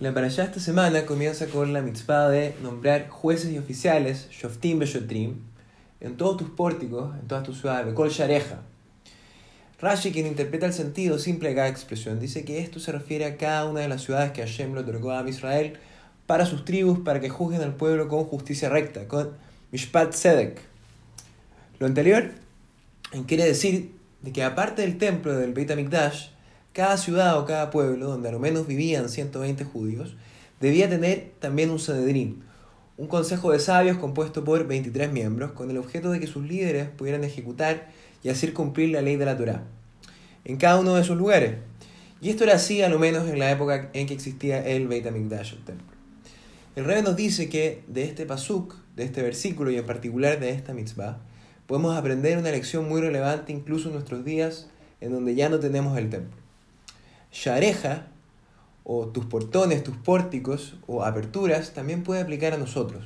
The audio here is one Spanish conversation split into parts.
La parashá esta semana comienza con la mitzvah de nombrar jueces y oficiales, shoftim beshotrim, en todos tus pórticos, en todas tus ciudades, bekol shareja. Rashi, quien interpreta el sentido simple de cada expresión, dice que esto se refiere a cada una de las ciudades que Hashem lo otorgó a Israel para sus tribus, para que juzguen al pueblo con justicia recta, con mishpat sedek. Lo anterior quiere decir de que aparte del templo del Beit HaMikdash, cada ciudad o cada pueblo donde a lo menos vivían 120 judíos debía tener también un Sanedrín, un consejo de sabios compuesto por 23 miembros con el objeto de que sus líderes pudieran ejecutar y hacer cumplir la ley de la Torá en cada uno de esos lugares. Y esto era así a lo menos en la época en que existía el Beit HaMikdash, el templo. El rey nos dice que de este pasuk, de este versículo y en particular de esta mitzvah, podemos aprender una lección muy relevante incluso en nuestros días en donde ya no tenemos el templo. Shareja, o tus portones, tus pórticos o aperturas, también puede aplicar a nosotros,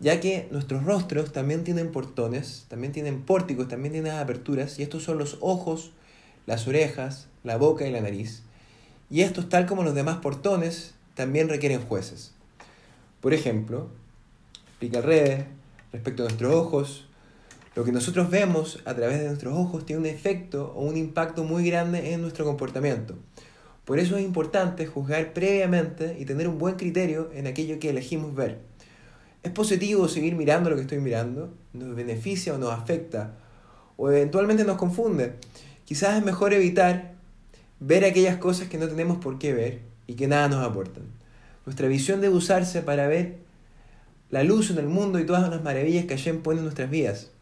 ya que nuestros rostros también tienen portones, también tienen pórticos, también tienen aperturas, y estos son los ojos, las orejas, la boca y la nariz. Y estos, tal como los demás portones, también requieren jueces. Por ejemplo, explica al respecto a nuestros ojos, lo que nosotros vemos a través de nuestros ojos tiene un efecto o un impacto muy grande en nuestro comportamiento. Por eso es importante juzgar previamente y tener un buen criterio en aquello que elegimos ver. ¿Es positivo seguir mirando lo que estoy mirando? ¿Nos beneficia o nos afecta? ¿O eventualmente nos confunde? Quizás es mejor evitar ver aquellas cosas que no tenemos por qué ver y que nada nos aportan. Nuestra visión debe usarse para ver la luz en el mundo y todas las maravillas que Hashem pone en nuestras vidas.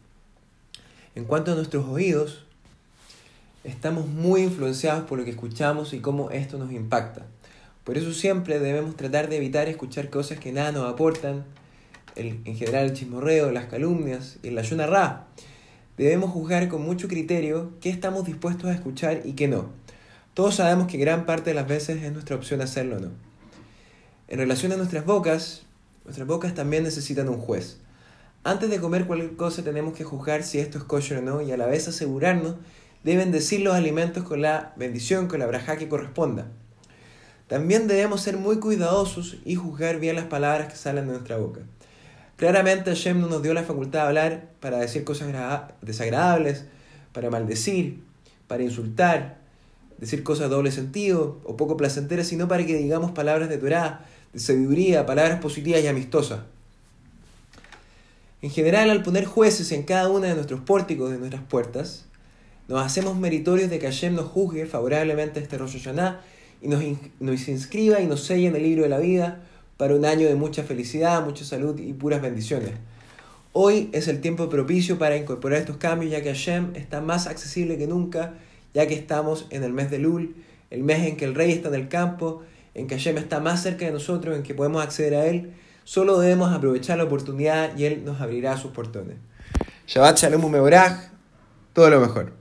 En cuanto a nuestros oídos, estamos muy influenciados por lo que escuchamos y cómo esto nos impacta. Por eso siempre debemos tratar de evitar escuchar cosas que nada nos aportan, en general el chismorreo, las calumnias y la yuna ra. Debemos juzgar con mucho criterio qué estamos dispuestos a escuchar y qué no. Todos sabemos que gran parte de las veces es nuestra opción hacerlo o no. En relación a nuestras bocas, nuestras bocas también necesitan un juez. Antes de comer cualquier cosa tenemos que juzgar si esto es kosher o no y a la vez asegurarnos de bendecir los alimentos con la bendición, con la braja que corresponda. También debemos ser muy cuidadosos y juzgar bien las palabras que salen de nuestra boca. Claramente Hashem no nos dio la facultad de hablar para decir cosas desagradables, para maldecir, para insultar, decir cosas de doble sentido o poco placenteras, sino para que digamos palabras de Torah, de sabiduría, palabras positivas y amistosas. En general, al poner jueces en cada una de nuestros pórticos, de nuestras puertas, nos hacemos meritorios de que Hashem nos juzgue favorablemente este Rosh Hashanah y nos, nos inscriba y nos selle en el libro de la vida para un año de mucha felicidad, mucha salud y puras bendiciones. Hoy es el tiempo propicio para incorporar estos cambios, ya que Hashem está más accesible que nunca, ya que estamos en el mes de Lul, el mes en que el rey está en el campo, en que Hashem está más cerca de nosotros, en que podemos acceder a Él Solo debemos aprovechar la oportunidad y Él nos abrirá sus portones. Shabbat Shalom Meorach, todo lo mejor.